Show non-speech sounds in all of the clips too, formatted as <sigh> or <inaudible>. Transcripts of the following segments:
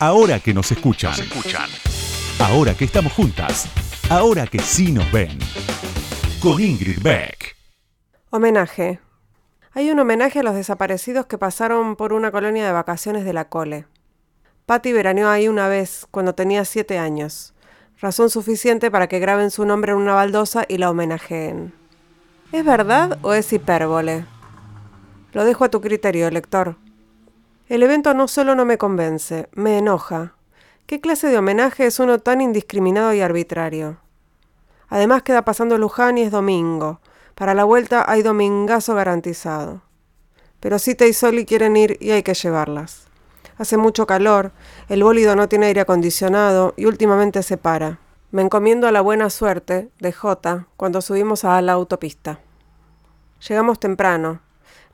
Ahora que nos escuchan. escuchan. Ahora que estamos juntas. Ahora que sí nos ven. Con Ingrid Beck. Homenaje. Hay un homenaje a los desaparecidos que pasaron por una colonia de vacaciones de la Cole. Patty veraneó ahí una vez, cuando tenía siete años. Razón suficiente para que graben su nombre en una baldosa y la homenajeen. ¿Es verdad o es hipérbole? Lo dejo a tu criterio, lector. El evento no solo no me convence, me enoja. ¿Qué clase de homenaje es uno tan indiscriminado y arbitrario? Además queda pasando Luján y es domingo. Para la vuelta hay domingazo garantizado. Pero Cita y Soli quieren ir y hay que llevarlas. Hace mucho calor, el bólido no tiene aire acondicionado y últimamente se para. Me encomiendo a la buena suerte de J cuando subimos a la autopista. Llegamos temprano,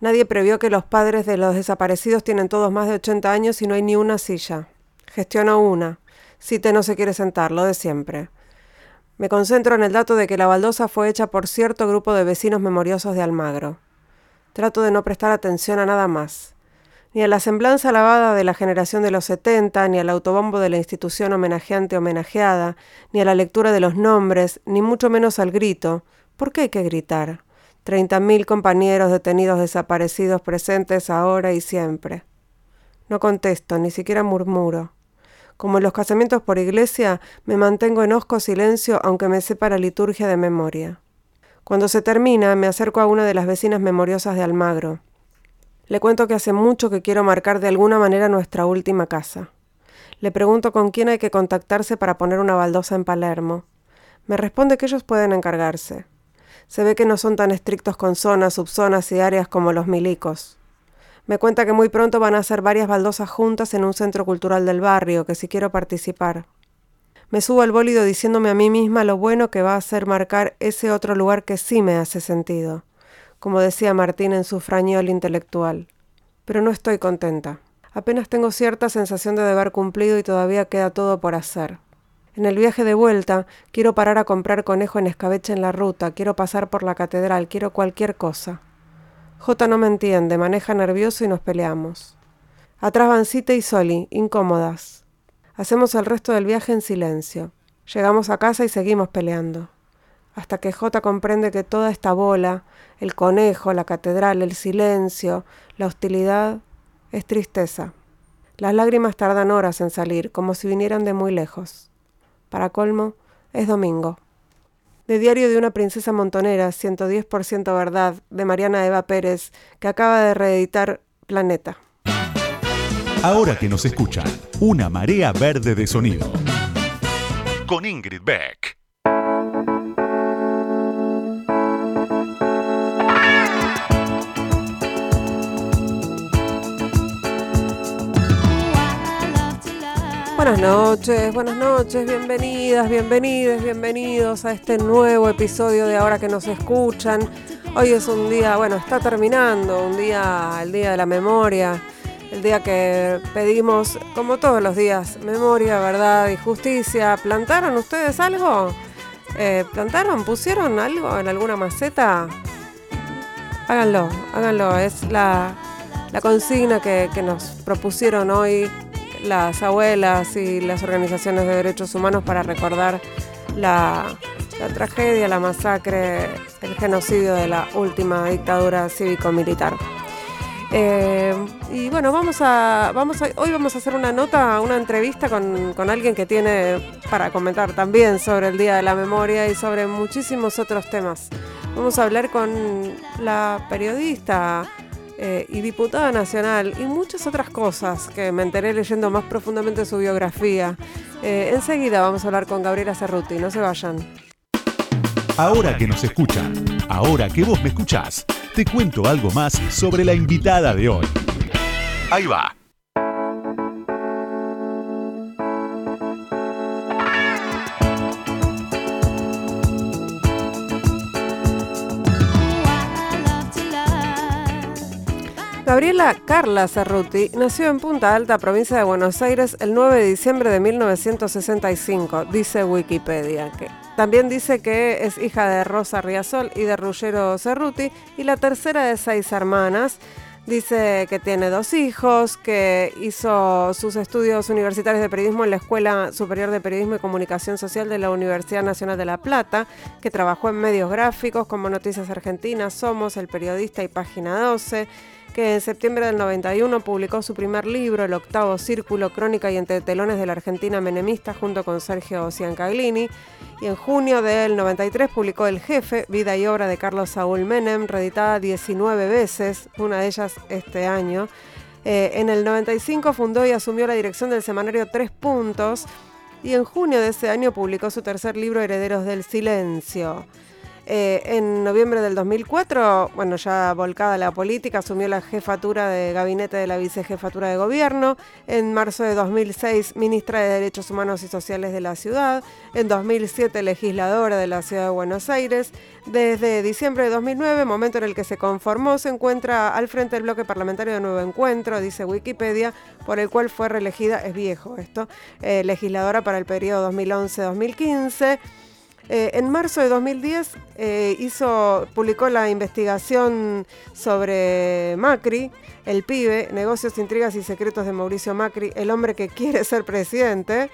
Nadie previó que los padres de los desaparecidos tienen todos más de 80 años y no hay ni una silla. Gestiono una. Cite no se quiere sentar, lo de siempre. Me concentro en el dato de que la baldosa fue hecha por cierto grupo de vecinos memoriosos de Almagro. Trato de no prestar atención a nada más. Ni a la semblanza lavada de la generación de los 70, ni al autobombo de la institución homenajeante homenajeada, ni a la lectura de los nombres, ni mucho menos al grito. ¿Por qué hay que gritar? Treinta mil compañeros detenidos desaparecidos presentes ahora y siempre. No contesto, ni siquiera murmuro. Como en los casamientos por iglesia, me mantengo en osco silencio aunque me sepa la liturgia de memoria. Cuando se termina, me acerco a una de las vecinas memoriosas de Almagro. Le cuento que hace mucho que quiero marcar de alguna manera nuestra última casa. Le pregunto con quién hay que contactarse para poner una baldosa en Palermo. Me responde que ellos pueden encargarse. Se ve que no son tan estrictos con zonas, subzonas y áreas como los milicos. Me cuenta que muy pronto van a hacer varias baldosas juntas en un centro cultural del barrio, que si quiero participar. Me subo al bólido diciéndome a mí misma lo bueno que va a ser marcar ese otro lugar que sí me hace sentido, como decía Martín en su frañol intelectual. Pero no estoy contenta. Apenas tengo cierta sensación de deber cumplido y todavía queda todo por hacer. En el viaje de vuelta quiero parar a comprar conejo en escabeche en la ruta, quiero pasar por la catedral, quiero cualquier cosa. J no me entiende, maneja nervioso y nos peleamos. Atrás van Cita y Soli, incómodas. Hacemos el resto del viaje en silencio. Llegamos a casa y seguimos peleando. Hasta que J comprende que toda esta bola, el conejo, la catedral, el silencio, la hostilidad, es tristeza. Las lágrimas tardan horas en salir, como si vinieran de muy lejos. Para colmo, es domingo. De Diario de una princesa montonera, 110% verdad, de Mariana Eva Pérez, que acaba de reeditar Planeta. Ahora que nos escuchan, una marea verde de sonido. Con Ingrid Beck. Buenas noches, buenas noches, bienvenidas, bienvenidos, bienvenidos a este nuevo episodio de Ahora que nos escuchan. Hoy es un día, bueno, está terminando, un día, el día de la memoria, el día que pedimos, como todos los días, memoria, verdad y justicia. ¿Plantaron ustedes algo? Eh, ¿Plantaron? ¿Pusieron algo en alguna maceta? Háganlo, háganlo, es la, consigna que, que nos propusieron hoy las abuelas y las organizaciones de derechos humanos para recordar la, tragedia, la masacre, el genocidio de la última dictadura cívico-militar. Eh, y bueno, vamos a, vamos hoy vamos a hacer una nota, una entrevista con, con, alguien que tiene para comentar también sobre el Día de la Memoria y sobre muchísimos otros temas. Vamos a hablar con la periodista eh, y diputada nacional y muchas otras cosas que me enteré leyendo más profundamente su biografía. Eh, enseguida vamos a hablar con Gabriela Cerruti, no se vayan. Ahora que nos escuchan, ahora que vos me escuchás, te cuento algo más sobre la invitada de hoy. Ahí va. Gabriela Carla Cerruti nació en Punta Alta, provincia de Buenos Aires, el 9 de diciembre de 1965, dice Wikipedia. Que también dice que es hija de Rosa Riasol y de Ruggero Cerruti y la tercera de seis hermanas Dice que tiene dos hijos, que hizo sus estudios universitarios de periodismo en la Escuela Superior de Periodismo y Comunicación Social de la Universidad Nacional de La Plata, que trabajó en medios gráficos como Noticias Argentinas, Somos, El Periodista y Página 12 que en septiembre del 91 publicó su primer libro, El Octavo Círculo, Crónica y Entre Telones de la Argentina Menemista, junto con Sergio Ciancaglini. Y en junio del 93 publicó El Jefe, Vida y Obra de Carlos Saúl Menem, reeditada 19 veces, una de ellas este año. Eh, en el 95 fundó y asumió la dirección del semanario Tres Puntos y en junio de ese año publicó su tercer libro Herederos del Silencio. Eh, en noviembre del 2004, bueno, ya volcada la política, asumió la jefatura de gabinete de la vicejefatura de gobierno. En marzo de 2006, ministra de Derechos Humanos y Sociales de la ciudad. En 2007, legisladora de la ciudad de Buenos Aires. Desde diciembre de 2009, momento en el que se conformó, se encuentra al frente del bloque parlamentario de Nuevo Encuentro, dice Wikipedia, por el cual fue reelegida, es viejo esto, eh, legisladora para el periodo 2011-2015. Eh, en marzo de 2010 eh, hizo, publicó la investigación sobre Macri, el pibe, negocios, intrigas y secretos de Mauricio Macri, el hombre que quiere ser presidente.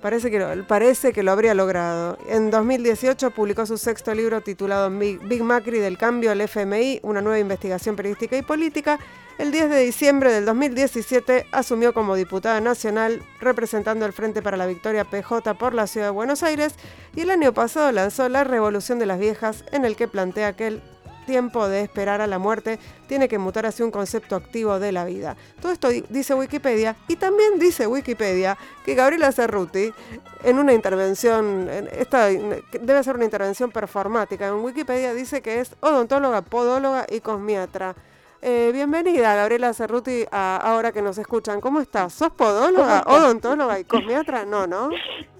Parece que, lo, parece que lo habría logrado. En 2018 publicó su sexto libro titulado Big Macri del cambio al FMI, una nueva investigación periodística y política, el 10 de diciembre del 2017 asumió como diputada nacional representando el Frente para la Victoria PJ por la Ciudad de Buenos Aires y el año pasado lanzó La Revolución de las Viejas en el que plantea que el tiempo de esperar a la muerte tiene que mutar hacia un concepto activo de la vida. Todo esto dice Wikipedia y también dice Wikipedia que Gabriela Cerruti en una intervención, esta debe ser una intervención performática, en Wikipedia dice que es odontóloga, podóloga y cosmiatra. Eh, bienvenida, Gabriela Cerruti, a Ahora que nos escuchan. ¿Cómo estás? ¿Sos podóloga, odontóloga y cosmiatra? No, ¿no?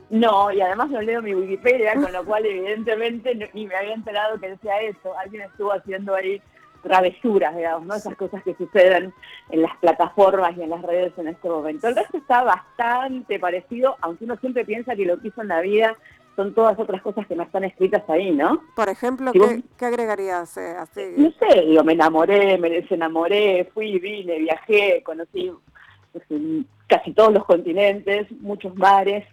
No, y además no leo mi Wikipedia, con lo cual evidentemente ni me había enterado que decía eso. Alguien estuvo haciendo ahí travesuras, digamos, ¿no? Esas cosas que suceden en las plataformas y en las redes en este momento. El resto está bastante parecido, aunque uno siempre piensa que lo que hizo en la vida son todas otras cosas que no están escritas ahí, ¿no? Por ejemplo, ¿qué, agregarías eh, así? No sé, digo, me enamoré, me desenamoré, fui, vine, viajé, conocí pues, casi todos los continentes, muchos mares,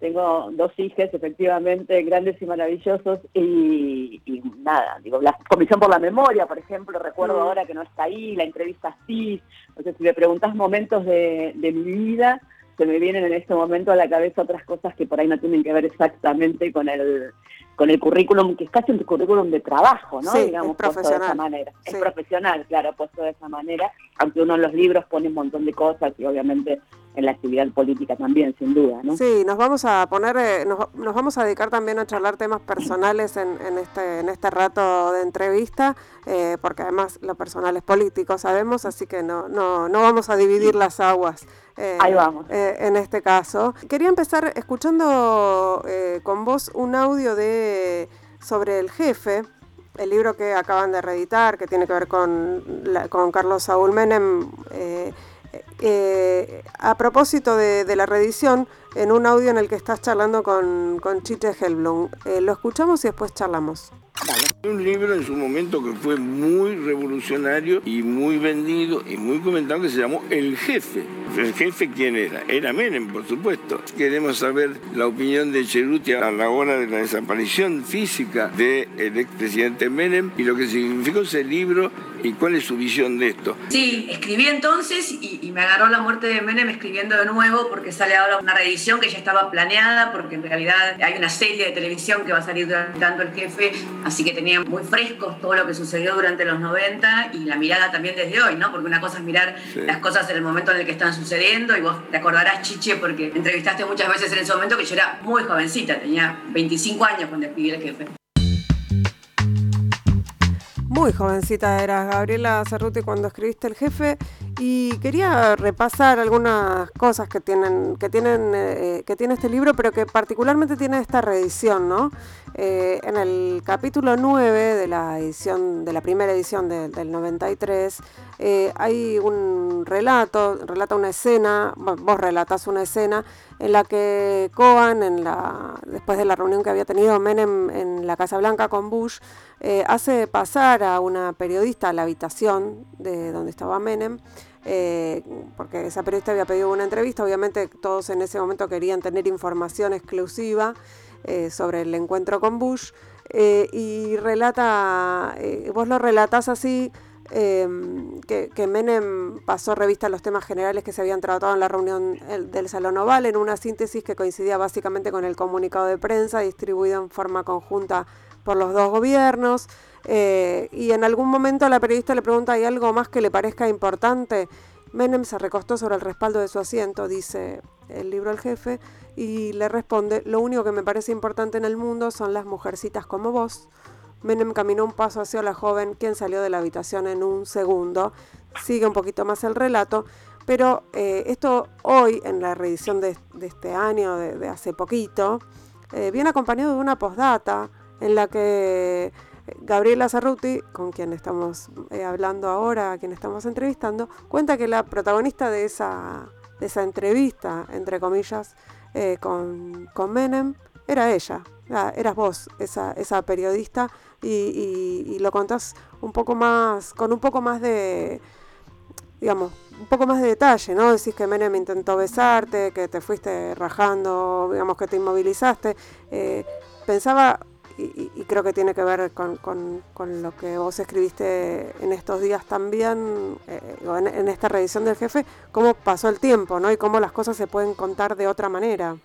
tengo dos hijas, efectivamente, grandes y maravillosos, y, nada, digo, la Comisión por la Memoria, por ejemplo, recuerdo mm. ahora que no está ahí, la entrevista sí, o sea, si me preguntas momentos de, de mi vida, se me vienen en este momento a la cabeza otras cosas que por ahí no tienen que ver exactamente con el con el currículum, que es casi un currículum de trabajo, ¿no? Sí, Digamos, es profesional. de esa manera. Es profesional, claro, puesto de esa manera, aunque uno en los libros pone un montón de cosas y obviamente en la actividad política también, sin duda, ¿no? Sí, nos vamos a poner, eh, nos, vamos a dedicar también a charlar temas personales en, en este, en este rato de entrevista, eh, porque además lo personal es político, sabemos, así que no, no, no vamos a dividir las aguas. Eh, Ahí vamos. en este caso. Quería empezar escuchando con vos un audio de sobre el jefe, el libro que acaban de reeditar, que tiene que ver con, con Carlos Saúl Menem. Eh, a propósito de, la reedición, en un audio en el que estás charlando con, con Chiche Helblum. Eh, lo escuchamos y después charlamos. Un libro en su momento que fue muy revolucionario y muy vendido y muy comentado que se llamó El Jefe. ¿El jefe quién era? Era Menem, por supuesto. Queremos saber la opinión de Cheruti a la hora de la desaparición física del expresidente Menem y lo que significó ese libro y cuál es su visión de esto. Sí, escribí entonces y, y me agarró la muerte de Menem escribiendo de nuevo porque sale ahora una reedición que ya estaba planeada porque en realidad hay una serie de televisión que va a salir dando el jefe, así que tenía muy frescos todo lo que sucedió durante los 90 y la mirada también desde hoy, ¿no? Porque una cosa es mirar las cosas en el momento en el que están sucediendo y vos te acordarás, Chiche, porque entrevistaste muchas veces en ese momento que yo era muy jovencita, tenía 25 años cuando escribí el jefe. Muy jovencita eras, Gabriela Cerruti, cuando escribiste El Jefe, y quería repasar algunas cosas que tienen, que tienen, eh, que tiene este libro, pero que particularmente tiene esta reedición, ¿no? Eh, en el capítulo 9 de la edición, de la primera edición del 93, eh, hay un relato, relata una escena, vos relatas una escena en la que Cohen, en la, después de la reunión que había tenido Menem en la Casa Blanca con Bush, eh, hace pasar a una periodista a la habitación de donde estaba Menem, eh, porque esa periodista había pedido una entrevista, obviamente todos en ese momento querían tener información exclusiva sobre el encuentro con Bush, y relata, vos lo relatás así, Em, que, Menem pasó revista a los temas generales que se habían tratado en la reunión del Salón Oval en una síntesis que coincidía básicamente con el comunicado de prensa distribuido en forma conjunta por los dos gobiernos. Eh, y en algún momento la periodista le pregunta, ¿hay algo más que le parezca importante? Menem se recostó sobre el respaldo de su asiento, dice el libro El Jefe, y le responde, lo único que me parece importante en el mundo son las mujercitas como vos Menem caminó un paso hacia la joven, quien salió de la habitación en un segundo. Sigue un poquito más el relato, pero eh, esto hoy, en la reedición de, este año, de, hace poquito, eh, viene acompañado de una postdata en la que Gabriela Cerruti, con quien estamos hablando ahora, a quien estamos entrevistando, cuenta que la protagonista de esa, de esa entrevista, entre comillas, con, con Menem, era ella, eras vos, esa, esa periodista y, lo contás un poco más, con un poco más de, digamos, un poco más de detalle, ¿no? Decís que Menem intentó besarte, que te fuiste rajando, digamos que te inmovilizaste. Eh, pensaba, y, creo que tiene que ver con, lo que vos escribiste en estos días también, eh, en, esta revisión del jefe, cómo pasó el tiempo, ¿no? Y cómo las cosas se pueden contar de otra manera.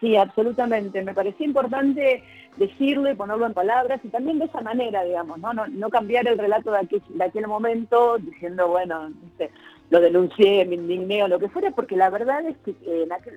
Sí, absolutamente. Me parecía importante decirlo y ponerlo en palabras y también de esa manera, digamos, no, no, cambiar el relato de aquel, de aquel momento diciendo, bueno, lo denuncié, me indigné o lo que fuera, porque la verdad es que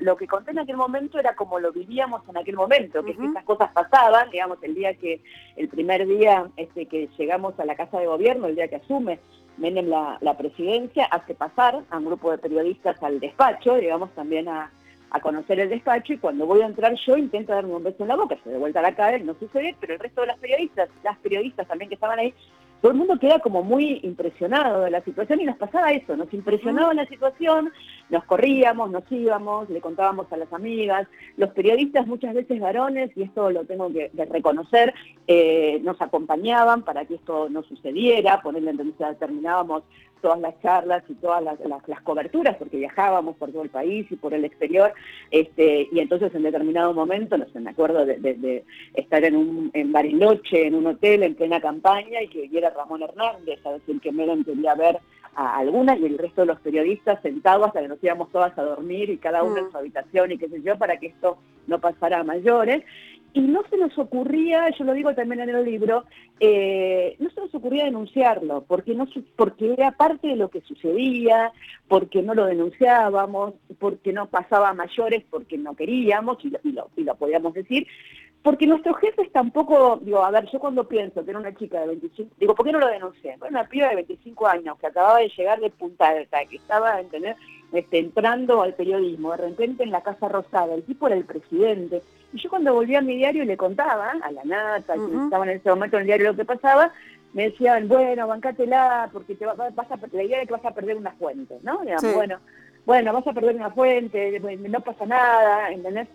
lo que conté en aquel momento era como lo vivíamos en aquel momento, que esas cosas pasaban, digamos, el día que, el primer día este, que llegamos a la Casa de Gobierno, el día que asume Menem la, la presidencia, hace pasar a un grupo de periodistas al despacho, digamos, también a a conocer el despacho y cuando voy a entrar yo intento darme un beso en la boca, se de vuelta a la cadera, no sucede, pero el resto de las periodistas, las periodistas también que estaban ahí, todo el mundo queda como muy impresionado de la situación y nos pasaba eso, nos impresionaba la situación, nos corríamos, nos íbamos, le contábamos a las amigas, los periodistas muchas veces varones, y esto lo tengo que, reconocer, eh, nos acompañaban para que esto no sucediera, ponerle entonces terminábamos todas las charlas y todas las, coberturas, porque viajábamos por todo el país y por el exterior, este, y entonces en determinado momento, no sé, me acuerdo de, estar en, un, en Bariloche, en un hotel en plena campaña, y que viera Ramón Hernández a decir que Menem quería ver a alguna y el resto de los periodistas sentados hasta que nos íbamos todas a dormir y cada uno en mm. su habitación y qué sé yo, para que esto no pasara a mayores y no se nos ocurría, yo lo digo también en el libro, eh, no se nos ocurría denunciarlo, porque, no, porque era parte de lo que sucedía, porque no lo denunciábamos, porque no pasaba a mayores, porque no queríamos, y lo, y lo, podíamos decir, porque nuestros jefes tampoco, digo, a ver, yo cuando pienso que era una chica de 25, digo, ¿por qué no lo denuncié? Bueno, una piba de 25 años que acababa de llegar de Punta Alta, que estaba, ¿entendés? Este, entrando al periodismo, de repente en la Casa Rosada, el tipo era el presidente, y yo cuando volví a mi diario y le contaba a la nata, que estaba en ese momento en el diario lo que pasaba, me decían, bueno, bancátela, porque te vas a, la idea de que vas a perder una fuente, ¿no? bueno, bueno, vas a perder una fuente, no pasa nada, ¿entendés?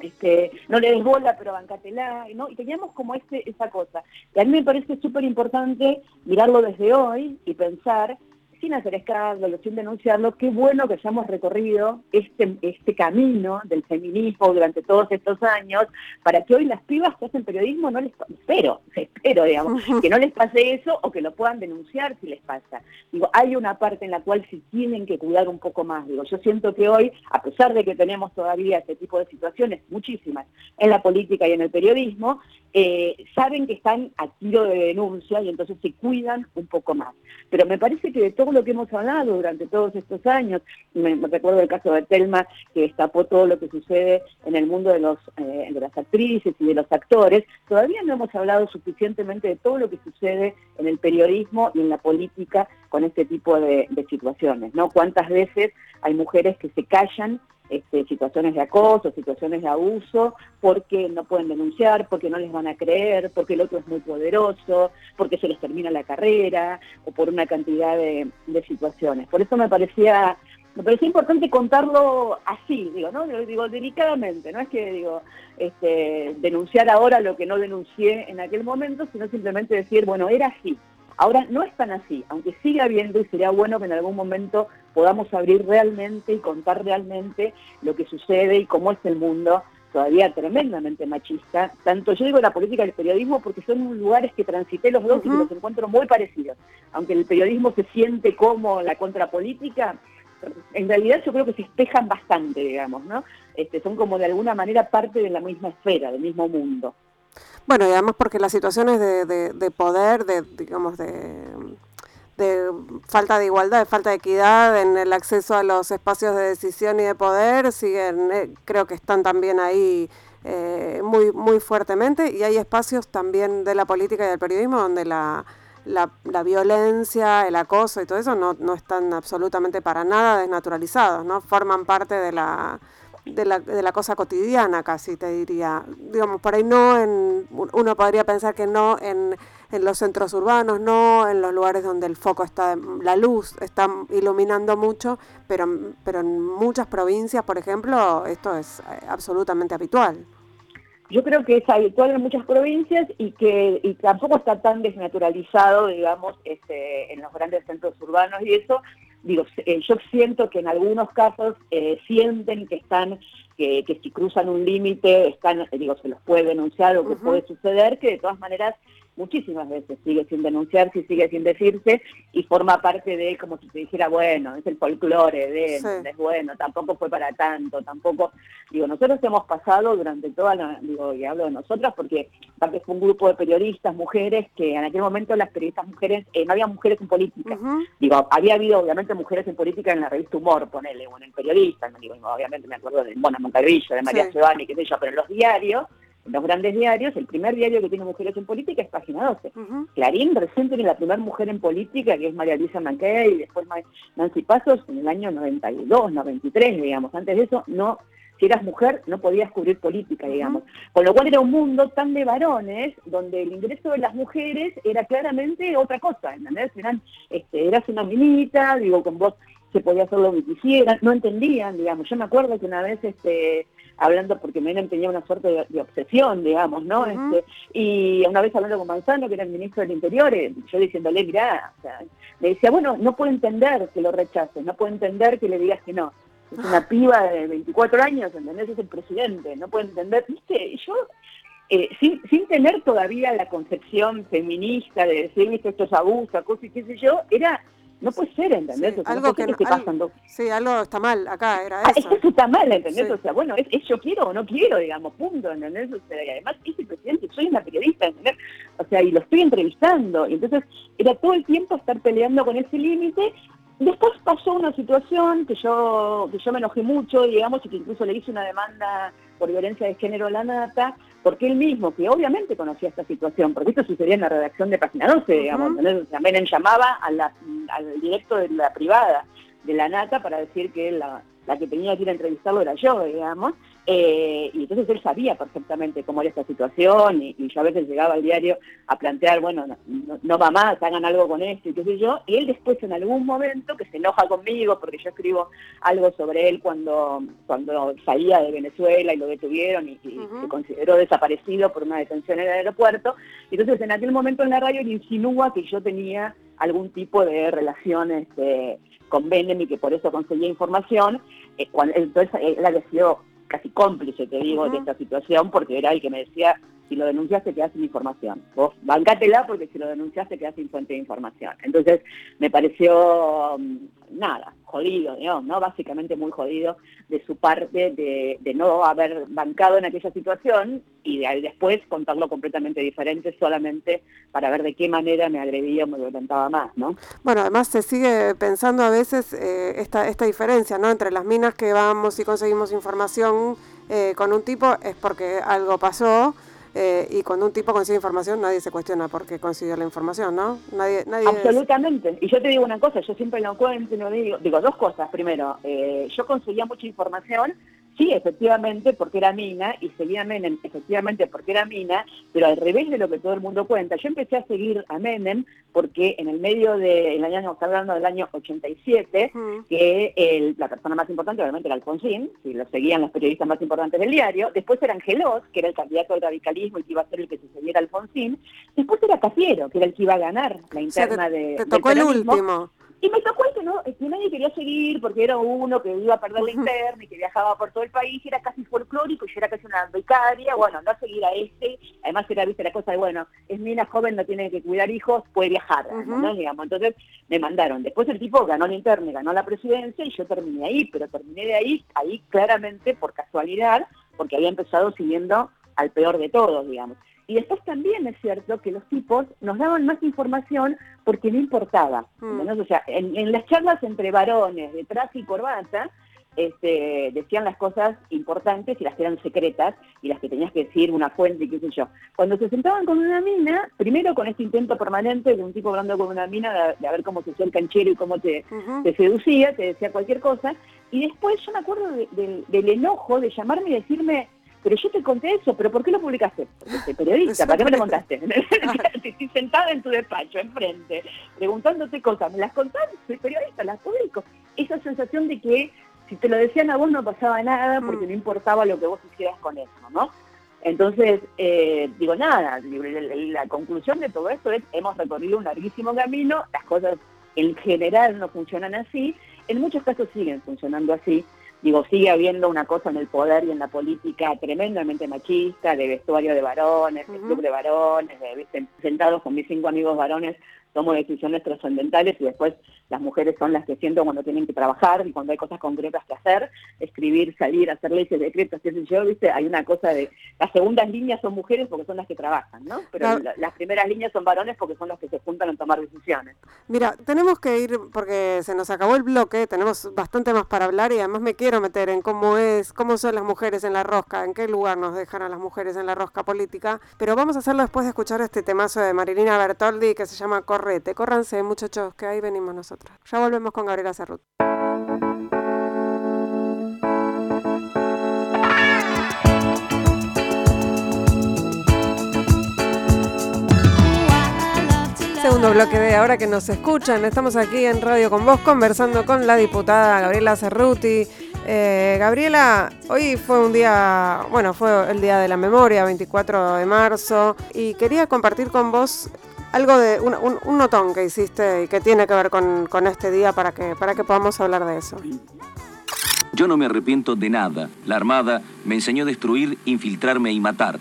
Este, no le des bola, pero bancátela, ¿no? Y teníamos como ese, esa cosa. Y a mí me parece súper importante mirarlo desde hoy y pensar sin hacer escándalo, sin denunciarlo, qué bueno que hayamos recorrido este, este camino del feminismo durante todos estos años, para que hoy las pibas que hacen periodismo no les espero, <laughs> espero, digamos, que no les pase eso o que lo puedan denunciar si les pasa. Digo, hay una parte en la cual se tienen que cuidar un poco más. Digo, yo siento que hoy, a pesar de que tenemos todavía este tipo de situaciones, muchísimas, en la política y en el periodismo, eh, saben que están a tiro de denuncia y entonces se cuidan un poco más. Pero me parece que de todo lo que hemos hablado durante todos estos años, me, recuerdo el caso de Telma, que destapó todo lo que sucede en el mundo eh, de las actrices y de los actores, todavía no hemos hablado suficientemente de todo lo que sucede en el periodismo y en la política con este tipo de, de situaciones, ¿no? ¿Cuántas veces hay mujeres que se callan este, situaciones de acoso, situaciones de abuso, porque no pueden denunciar, porque no les van a creer, porque el otro es muy poderoso, porque se les termina la carrera, o por una cantidad de, situaciones. Por eso me parecía me parecía importante contarlo así, digo, ¿no? Digo, delicadamente, no es que digo, este, denunciar ahora lo que no denuncié en aquel momento, sino simplemente decir, bueno, era así, Ahora no es tan así, aunque siga habiendo y sería bueno que en algún momento podamos abrir realmente y contar realmente lo que sucede y cómo es el mundo todavía tremendamente machista. Tanto yo digo la política y el periodismo porque son lugares que transité los dos y que los encuentro muy parecidos. Aunque el periodismo se siente como la contrapolítica, en realidad yo creo que se espejan bastante, digamos, ¿no? Este, son como de alguna manera parte de la misma esfera, del mismo mundo. Bueno, y además porque las situaciones de, de, poder, de, digamos, de, de falta de igualdad, de falta de equidad en el acceso a los espacios de decisión y de poder, siguen, eh, creo que están también ahí eh, muy, muy fuertemente, y hay espacios también de la política y del periodismo donde la, la, la, violencia, el acoso y todo eso no, no están absolutamente para nada desnaturalizados, ¿no? Forman parte de la de la, de la cosa cotidiana casi, te diría. Digamos, por ahí no, en, uno podría pensar que no en, en los centros urbanos, no en los lugares donde el foco está, la luz está iluminando mucho, pero, pero en muchas provincias, por ejemplo, esto es eh, absolutamente habitual. Yo creo que es habitual en muchas provincias y que y tampoco está tan desnaturalizado, digamos, este, en los grandes centros urbanos y eso, digo, eh, yo siento que en algunos casos eh, sienten que están, que, que si cruzan un límite, están, digo, se los puede denunciar o que puede suceder, que de todas maneras muchísimas veces sigue sin denunciarse y sigue sin decirse y forma parte de como si se dijera, bueno, es el folclore de, es bueno, tampoco fue para tanto, tampoco, digo, nosotros hemos pasado durante toda la, digo, y hablo de nosotras porque aparte fue un grupo de periodistas, mujeres, que en aquel momento las periodistas mujeres, eh, no había mujeres en política, digo, había habido obviamente mujeres en política en la revista Humor, ponele, o en el periodista, digo, obviamente me acuerdo de Mona Moncarillo, de María Giovanni, qué sé yo, pero en los diarios, los grandes diarios, el primer diario que tiene mujeres en política es Página 12. Clarín recién tiene la primera mujer en política, que es María Luisa Manquey, y después Nancy Pasos en el año 92, 93, digamos. Antes de eso, no si eras mujer no podías cubrir política, digamos. Con lo cual era un mundo tan de varones, donde el ingreso de las mujeres era claramente otra cosa, ¿entendés? Eran, este, eras una minita, digo, con vos se podía hacer lo que quisieran, no entendían, digamos. Yo me acuerdo que una vez este, hablando porque Menem tenía una suerte de, obsesión, digamos, ¿no? este, y una vez hablando con Manzano, que era el ministro del Interior, eh, yo diciéndole, mirá, o sea, le decía, bueno, no puedo entender que lo rechaces, no puedo entender que le digas que no. Es una piba de 24 años, ¿entendés? Es el presidente, no puedo entender, ¿viste? yo, eh, sin, sin tener todavía la concepción feminista de decir, ¿viste? Esto es abuso, cosas y qué sé yo, era no puede ser, ¿entendés? algo que, esté pasando. Sí, algo está mal acá, era ah, eso. Eso está mal, ¿entendés? O sea, bueno, es, yo quiero o no quiero, digamos, punto, ¿entendés? O sea, y además, es el presidente, soy una periodista, ¿entendés? O sea, y lo estoy entrevistando. Y entonces, era todo el tiempo estar peleando con ese límite. Después pasó una situación que yo, que yo me enojé mucho, digamos, y que incluso le hice una demanda por violencia de género a la nata, porque él mismo, que obviamente conocía esta situación, porque esto sucedía en la redacción de Página 12, digamos, también llamaba al directo de la privada de la nata para decir que la, la que tenía que ir a entrevistarlo era yo, digamos, eh, y entonces él sabía perfectamente cómo era esta situación y, yo a veces llegaba al diario a plantear, bueno, no, va más, hagan algo con esto y qué sé yo, y él después en algún momento que se enoja conmigo porque yo escribo algo sobre él cuando, cuando salía de Venezuela y lo detuvieron y, se consideró desaparecido por una detención en el aeropuerto, y entonces en aquel momento en la radio le insinúa que yo tenía algún tipo de relaciones este, con Benem y que por eso conseguía información, eh, entonces él ha decidido casi cómplice, te digo, de esta situación, porque era el que me decía, si lo denunciaste quedas sin información. Vos bancátela porque si lo denunciaste quedas sin fuente de información. Entonces me pareció mm, nada, jodido, ¿no? Básicamente muy jodido de su parte de, no haber bancado en aquella situación y de, después contarlo completamente diferente solamente para ver de qué manera me agredía o me violentaba más, ¿no? Bueno, además se sigue pensando a veces eh, esta, esta diferencia, ¿no? Entre las minas que vamos y conseguimos información eh, con un tipo es porque algo pasó Eh, y cuando un tipo consigue información, nadie se cuestiona por qué consiguió la información, ¿no? Nadie, nadie Absolutamente. Y yo te digo una cosa, yo siempre lo cuento y lo digo, digo dos cosas. Primero, eh, yo conseguía mucha información sí, efectivamente, porque era mina, y seguía a Menem, efectivamente, porque era mina, pero al revés de lo que todo el mundo cuenta. Yo empecé a seguir a Menem porque en el medio del año, estamos hablando del año 87, que la persona más importante obviamente era Alfonsín, si lo seguían los periodistas más importantes del diario, después era Angelos, que era el candidato al radicalismo y que iba a ser el que sucediera Alfonsín, después era Cafiero, que era el que iba a ganar la interna de... Te tocó el último. Y me tocó el que, no, que nadie quería seguir porque era uno que iba a perder la interna y que viajaba por todo el país, y era casi folclórico, y yo era casi una becaria, bueno, no seguir a este, además era, viste, la cosa de, bueno, es mina joven, no tiene que cuidar hijos, puede viajar, ¿no? Digamos, entonces me mandaron. Después el tipo ganó la interna y ganó la presidencia, y yo terminé ahí, pero terminé de ahí, ahí claramente por casualidad, porque había empezado siguiendo al peor de todos, digamos. Y después también es cierto que los tipos nos daban más información porque no importaba. Mm. O sea, en, las charlas entre varones, de traje y corbata, este, decían las cosas importantes y las que eran secretas y las que tenías que decir una fuente y qué sé yo. Cuando se sentaban con una mina, primero con este intento permanente de un tipo hablando con una mina de, ver cómo se hacía el canchero y cómo te, seducía, te decía cualquier cosa, y después yo me acuerdo del enojo de llamarme y decirme, pero yo te conté eso, pero ¿por qué lo publicaste? Porque soy periodista, ¿para qué me lo contaste? <laughs> <laughs> Estoy sentada en tu despacho, enfrente, preguntándote cosas, ¿me las contás? Soy periodista, las publico. Esa sensación de que si te lo decían a vos no pasaba nada porque mm. no importaba lo que vos hicieras con eso, ¿no? Entonces, eh, digo, nada, la conclusión de todo esto es, hemos recorrido un larguísimo camino, las cosas en general no funcionan así, en muchos casos siguen funcionando así, digo, sigue habiendo una cosa en el poder y en la política tremendamente machista, de vestuario de varones, de club de varones, de, sentados con mis cinco amigos varones tomo decisiones trascendentales y después las mujeres son las que siento cuando tienen que trabajar y cuando hay cosas concretas que hacer, escribir, salir, hacer leyes, decretos, qué sé yo, ¿viste? Hay una cosa de, las segundas líneas son mujeres porque son las que trabajan, ¿no? Pero las primeras líneas son varones porque son los que se juntan a tomar decisiones. Mira, tenemos que ir porque se nos acabó el bloque, tenemos bastante más para hablar y además me quiero meter en cómo es, cómo son las mujeres en la rosca, en qué lugar nos dejan a las mujeres en la rosca política, pero vamos a hacerlo después de escuchar este temazo de Marilina Bertoldi que se llama correte. Córranse, muchachos, que ahí venimos nosotros. Ya volvemos con Gabriela Cerrut. Segundo bloque de ahora que nos escuchan. Estamos aquí en Radio con vos conversando con la diputada Gabriela Cerruti. Eh, Gabriela, hoy fue un día, bueno, fue el día de la memoria, 24 de marzo, y quería compartir con vos algo de un, notón que hiciste y que tiene que ver con, con, este día para que, para que podamos hablar de eso. Yo no me arrepiento de nada. La Armada me enseñó a destruir, infiltrarme y matar.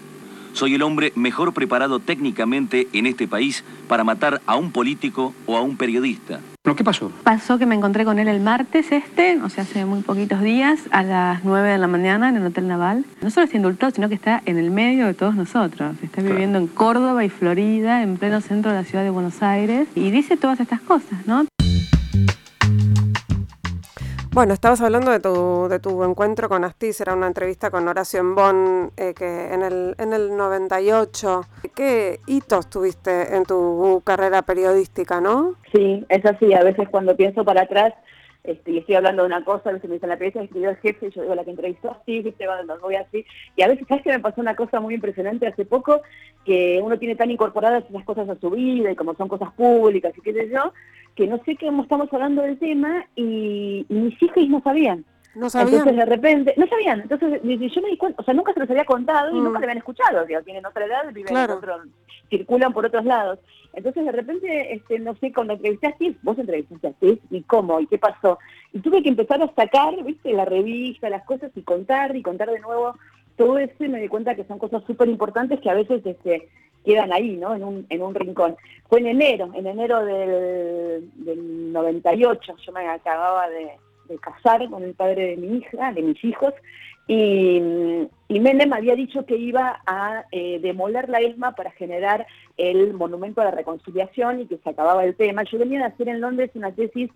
Soy el hombre mejor preparado técnicamente en este país para matar a un político o a un periodista. ¿Qué pasó? Pasó que me encontré con él el martes este, o sea, hace muy poquitos días, a las 9 de la mañana en el Hotel Naval. No solo está indultado, sino que está en el medio de todos nosotros. Está viviendo en Córdoba y Florida, en pleno centro de la ciudad de Buenos Aires, y dice todas estas cosas, ¿no? Bueno, estabas hablando de tu, de tu encuentro con Astiz, era una entrevista con Horacio Embón eh, que en el, en el 98. ¿Qué hitos tuviste en tu carrera periodística, no? Sí, es así. A veces cuando pienso para atrás este, y estoy hablando de una cosa, a veces me dicen la periodista escribió el jefe, y yo digo la que entrevistó así, viste, cuando voy así. Y a veces, ¿sabes que me pasó una cosa muy impresionante hace poco? Que uno tiene tan incorporadas esas cosas a su vida y como son cosas públicas y qué sé yo, que no sé cómo estamos hablando del tema y, mis hijos no sabían. No sabían. Entonces de repente, no sabían. Entonces yo me di cuenta, o sea, nunca se los había contado y mm. nunca le habían escuchado. Digo, tienen otra edad, viven en otro, circulan por otros lados. Entonces de repente, este, no sé, cuando Steve, vos entrevistaste a Steve, y cómo, y qué pasó. Y tuve que empezar a sacar, viste, la revista, las cosas y contar y contar de nuevo todo eso y me di cuenta que son cosas súper importantes que a veces este, quedan ahí, ¿no? En un, en un rincón. Fue en enero, en enero del, del 98, yo me acababa de, casar con el padre de mi hija, de mis hijos, y, y Menem había dicho que iba a eh, demoler la ESMA para generar el monumento a la reconciliación y que se acababa el tema. Yo venía a hacer en Londres una tesis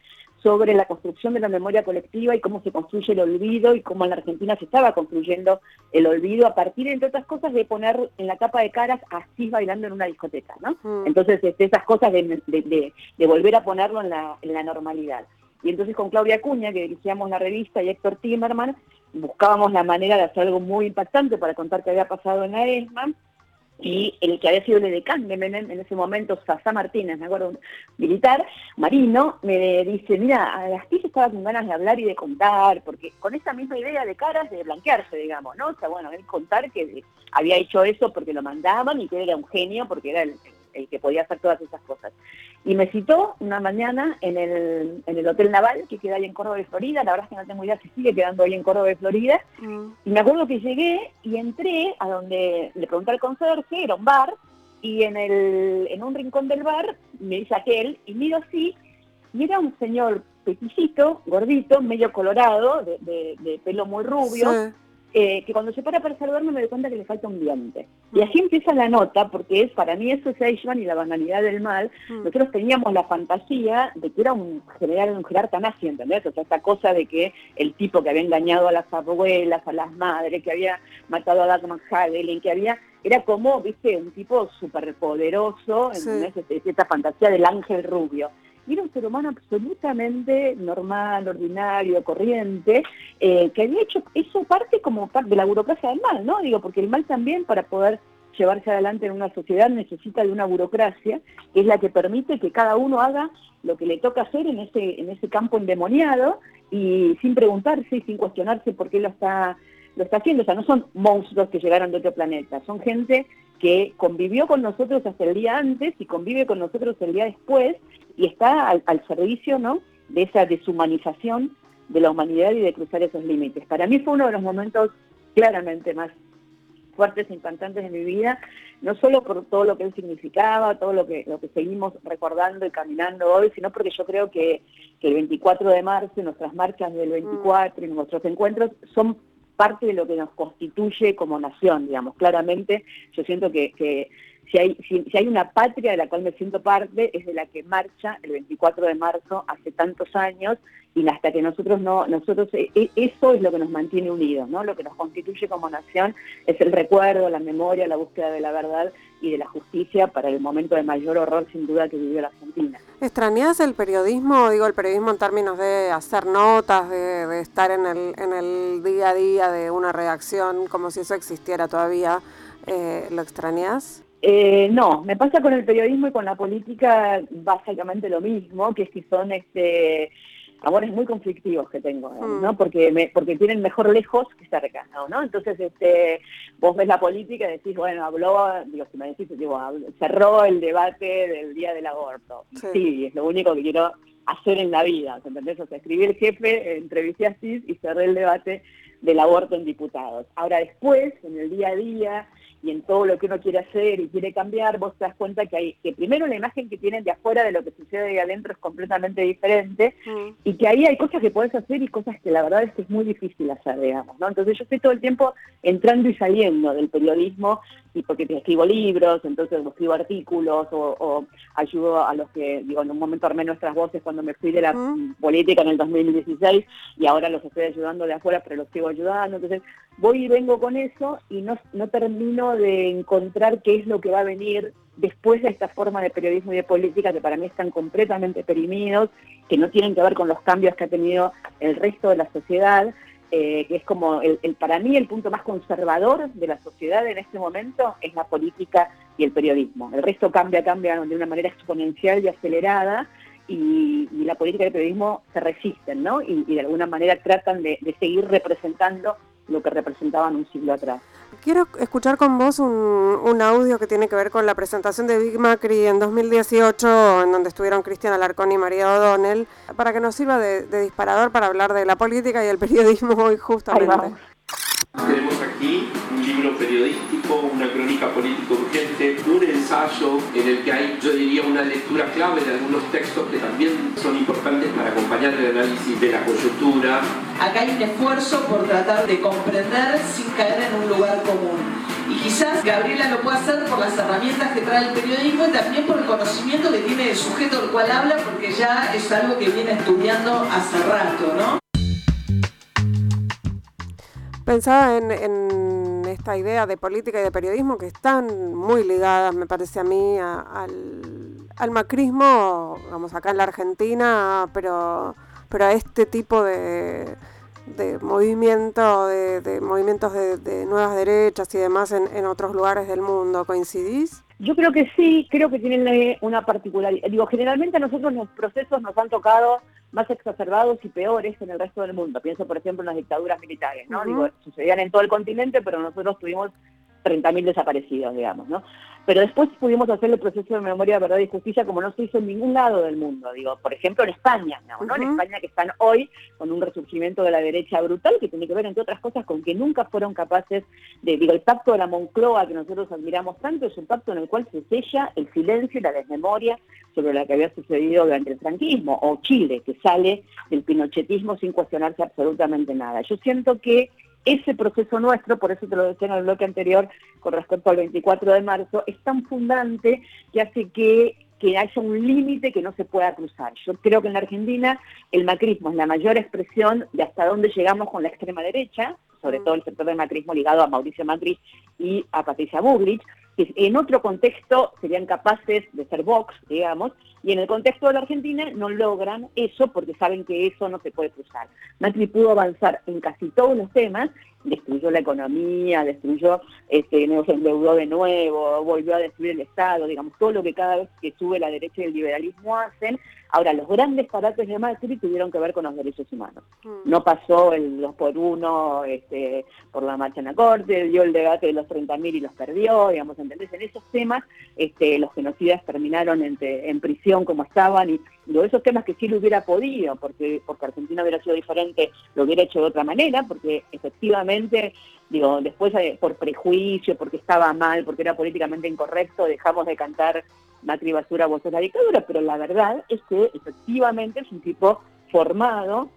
sobre la construcción de la memoria colectiva y cómo se construye el olvido y cómo en la Argentina se estaba construyendo el olvido a partir, entre otras cosas, de poner en la capa de caras así bailando en una discoteca, ¿no? Mm. Entonces, este, esas cosas de, volver a ponerlo en la, en la normalidad. Y entonces con Claudia Cuña, que dirigíamos la revista, y Héctor Timerman, buscábamos la manera de hacer algo muy impactante para contar qué había pasado en la ESMA, y el que había sido el decán de Menem en ese momento, Sasá Martínez, me acuerdo, militar, marino, me dice, mira, a las estaba con ganas de hablar y de contar, porque con esa misma idea de caras de blanquearse, digamos, ¿no? O sea, bueno, él contar que había hecho eso porque lo mandaban y que era un genio porque era el, el que podía hacer todas esas cosas. Y me citó una mañana en el, en el Hotel Naval, que queda ahí en Córdoba de Florida, la verdad es que no tengo idea si sigue quedando ahí en Córdoba de Florida, mm. y me acuerdo que llegué y entré a donde le pregunté al conserje, era un bar, y en, el, en un rincón del bar me dice aquel, y miro así, y era un señor peticito, gordito, medio colorado, de, pelo muy rubio, eh, que cuando se para para saludarme me doy cuenta que le falta un diente. Y así empieza la nota, porque es para mí eso es Eichmann y la banalidad del mal. Mm. Nosotros teníamos la fantasía de que era un general, un nazi, ¿entendés? O sea, esta cosa de que el tipo que había engañado a las abuelas, a las madres, que había matado a Dagmar Hagelin, que había era como, viste, un tipo súper poderoso, ¿entendés? Esta fantasía del ángel rubio y era un ser humano absolutamente normal, ordinario, corriente, eh, que había hecho eso parte como parte de la burocracia del mal, ¿no? Digo, porque el mal también para poder llevarse adelante en una sociedad necesita de una burocracia, que es la que permite que cada uno haga lo que le toca hacer en ese, en ese campo endemoniado y sin preguntarse y sin cuestionarse por qué lo está, lo está haciendo. O sea, no son monstruos que llegaron de otro planeta, son gente que convivió con nosotros hasta el día antes y convive con nosotros el día después y está al, servicio ¿no? de esa deshumanización de la humanidad y de cruzar esos límites. Para mí fue uno de los momentos claramente más fuertes e impactantes de mi vida, no solo por todo lo que él significaba, todo lo que, lo que seguimos recordando y caminando hoy, sino porque yo creo que, el 24 de marzo, nuestras marchas del 24 y nuestros encuentros son parte de lo que nos constituye como nación, digamos. Claramente yo siento que, que si hay, si, hay una patria de la cual me siento parte, es de la que marcha el 24 de marzo hace tantos años y hasta que nosotros no, nosotros, e, e, eso es lo que nos mantiene unidos, ¿no? Lo que nos constituye como nación es el recuerdo, la memoria, la búsqueda de la verdad y de la justicia para el momento de mayor horror sin duda que vivió la Argentina. ¿Extrañas el periodismo? Digo, el periodismo en términos de hacer notas, de, estar en el, en el día a día de una redacción, como si eso existiera todavía. Eh, ¿Lo extrañas? Eh, no, me pasa con el periodismo y con la política básicamente lo mismo, que si son este amores muy conflictivos que tengo, ¿no? Mm. Porque me, porque tienen mejor lejos que cerca, ¿no? Entonces, este, vos ves la política y decís, bueno, habló, digo, si me decís, digo, cerró el debate del día del aborto. Sí. es lo único que quiero hacer en la vida, ¿entendés? O sea, escribí el jefe, entrevisté a CIS y cerré el debate del aborto en diputados. Ahora después, en el día a día, y en todo lo que uno quiere hacer y quiere cambiar, vos te das cuenta que hay que primero la imagen que tienen de afuera de lo que sucede ahí adentro es completamente diferente mm. y que ahí hay cosas que puedes hacer y cosas que la verdad es que es muy difícil hacer, digamos, ¿no? Entonces yo estoy todo el tiempo entrando y saliendo del periodismo y porque escribo libros, entonces escribo artículos o, ayudo a los que, digo, en un momento armé nuestras voces cuando me fui de la mm. política en el 2016 y ahora los estoy ayudando de afuera, pero los sigo ayudando. Entonces voy y vengo con eso y no, no termino de encontrar qué es lo que va a venir después de esta forma de periodismo y de política que para mí están completamente perimidos, que no tienen que ver con los cambios que ha tenido el resto de la sociedad, eh, que es como el, para mí el punto más conservador de la sociedad en este momento es la política y el periodismo. El resto cambia, cambia de una manera exponencial y acelerada y, la política y el periodismo se resisten, ¿no? Y, de alguna manera tratan de seguir representando lo que representaban un siglo atrás. Quiero escuchar con vos un, audio que tiene que ver con la presentación de Big Macri en 2018, en donde estuvieron Cristian Alarcón y María O'Donnell, para que nos sirva de, disparador para hablar de la política y el periodismo hoy justamente. Tenemos aquí un libro periodístico, una crónica un ensayo en el que hay, yo diría, una lectura clave de algunos textos que también son importantes para acompañar el análisis de la coyuntura. Acá hay un esfuerzo por tratar de comprender sin caer en un lugar común Y quizás Gabriela lo puede hacer por las herramientas que trae el periodismo y también por el conocimiento que tiene el sujeto del cual habla, porque ya es algo que viene estudiando hace rato, ¿no? Pensaba en, esta idea de política y de periodismo que están muy ligadas, me parece a mí, al, macrismo, vamos, acá en la Argentina, pero, pero a este tipo de, de movimiento, de, movimientos de, nuevas derechas y demás en, en otros lugares del mundo. ¿Coincidís? Yo creo que sí, creo que tienen una particularidad. Digo, generalmente a nosotros los procesos nos han tocado más exacerbados y peores que en el resto del mundo. Pienso, por ejemplo, en las dictaduras militares, ¿no? Digo, sucedían en todo el continente, pero nosotros tuvimos 30.000 desaparecidos, digamos, ¿no? Pero después pudimos hacer el proceso de memoria, verdad y justicia como no se hizo en ningún lado del mundo. Digo, por ejemplo, en España, ¿no? En España que están hoy con un resurgimiento de la derecha brutal que tiene que ver, entre otras cosas, con que nunca fueron capaces de, digo, el pacto de la Moncloa que nosotros admiramos tanto es un pacto en el cual se sella el silencio y la desmemoria sobre lo que había sucedido durante el franquismo, o Chile, que sale del pinochetismo sin cuestionarse absolutamente nada. Yo siento que ese proceso nuestro, por eso te lo decía en el bloque anterior con respecto al 24 de marzo, es tan fundante que hace que, que haya un límite que no se pueda cruzar. Yo creo que en la Argentina el macrismo es la mayor expresión de hasta dónde llegamos con la extrema derecha, sobre mm. todo el sector del macrismo ligado a Mauricio Macri y a Patricia Bullrich, que en otro contexto serían capaces de ser Vox, digamos, y en el contexto de la Argentina no logran eso porque saben que eso no se puede cruzar. Macri pudo avanzar en casi todos los temas, destruyó la economía, destruyó, este, se endeudó de nuevo, volvió a destruir el Estado, digamos, todo lo que cada vez que sube la derecha y el liberalismo hacen, Ahora, los grandes parates de Macri tuvieron que ver con los derechos humanos. Mm. No pasó el dos por uno este, por la marcha en la corte, dio el debate de los 30.000 y los perdió, digamos, ¿entendés? En esos temas este, los genocidas terminaron en, prisión como estaban y, de esos temas que sí lo hubiera podido, porque, porque Argentina hubiera sido diferente, lo hubiera hecho de otra manera, porque efectivamente digo, después eh, por prejuicio, porque estaba mal, porque era políticamente incorrecto, dejamos de cantar Macri basura, vos sos la dictadura, pero la verdad es que efectivamente es un tipo formado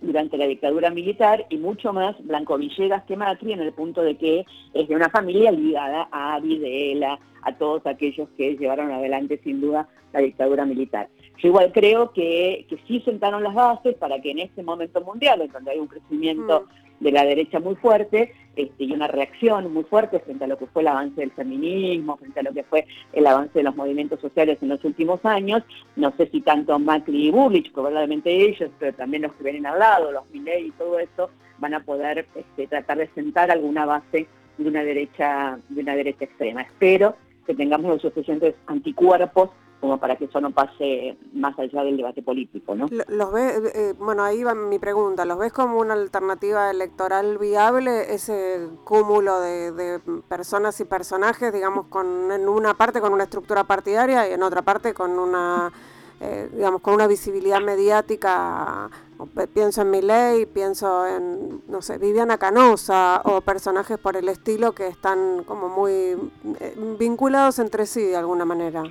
durante la dictadura militar y mucho más Blanco Villegas que Macri en el punto de que es de una familia ligada a Videla, a todos aquellos que llevaron adelante sin duda la dictadura militar. Yo igual creo que, que sí sentaron las bases para que en este momento mundial, en donde hay un crecimiento mm de la derecha muy fuerte este, y una reacción muy fuerte frente a lo que fue el avance del feminismo, frente a lo que fue el avance de los movimientos sociales en los últimos años. No sé si tanto Macri y Burlich, probablemente ellos, pero también los que vienen al lado, los Milley y todo eso, van a poder este, tratar de sentar alguna base de una derecha, de una derecha extrema. Espero que tengamos los suficientes anticuerpos como para que eso no pase más allá del debate político, ¿no? Los ves, eh, bueno, ahí va mi pregunta, ¿los ves como una alternativa electoral viable ese cúmulo de, personas y personajes, digamos, con en una parte con una estructura partidaria y en otra parte con una, eh, digamos, con una visibilidad mediática? Pienso en Milei, pienso en, no sé, Viviana Canosa o personajes por el estilo que están como muy eh, vinculados entre sí de alguna manera.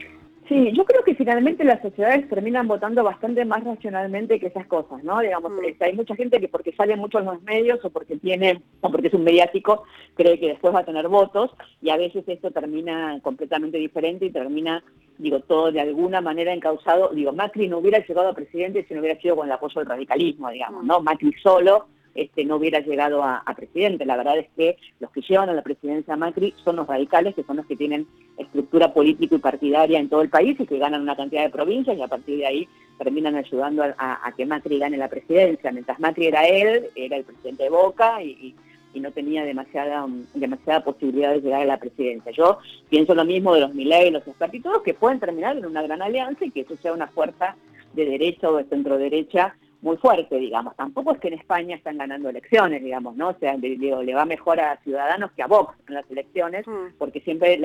Sí, yo creo que finalmente las sociedades terminan votando bastante más racionalmente que esas cosas, ¿no? Digamos, mm. este, hay mucha gente que porque sale mucho en los medios o porque tiene, o porque es un mediático, cree que después va a tener votos y a veces esto termina completamente diferente y termina, digo, todo de alguna manera encausado. Digo, Macri no hubiera llegado a presidente si no hubiera sido con el apoyo del radicalismo, digamos, ¿no? Macri solo este, no hubiera llegado a, presidente. La verdad es que los que llevan a la presidencia Macri son los radicales, que son los que tienen estructura política y partidaria en todo el país y que ganan una cantidad de provincias y a partir de ahí terminan ayudando a, que Macri gane la presidencia. Mientras Macri era él, era el presidente de Boca y, no tenía demasiada, demasiada posibilidad de llegar a la presidencia. Yo pienso lo mismo de los Milei, los expertos, que pueden terminar en una gran alianza y que eso sea una fuerza de derecha o de centro derecha muy fuerte, digamos. Tampoco es que en España están ganando elecciones, digamos, ¿no? O sea, le, va mejor a Ciudadanos que a Vox en las elecciones, mm. porque siempre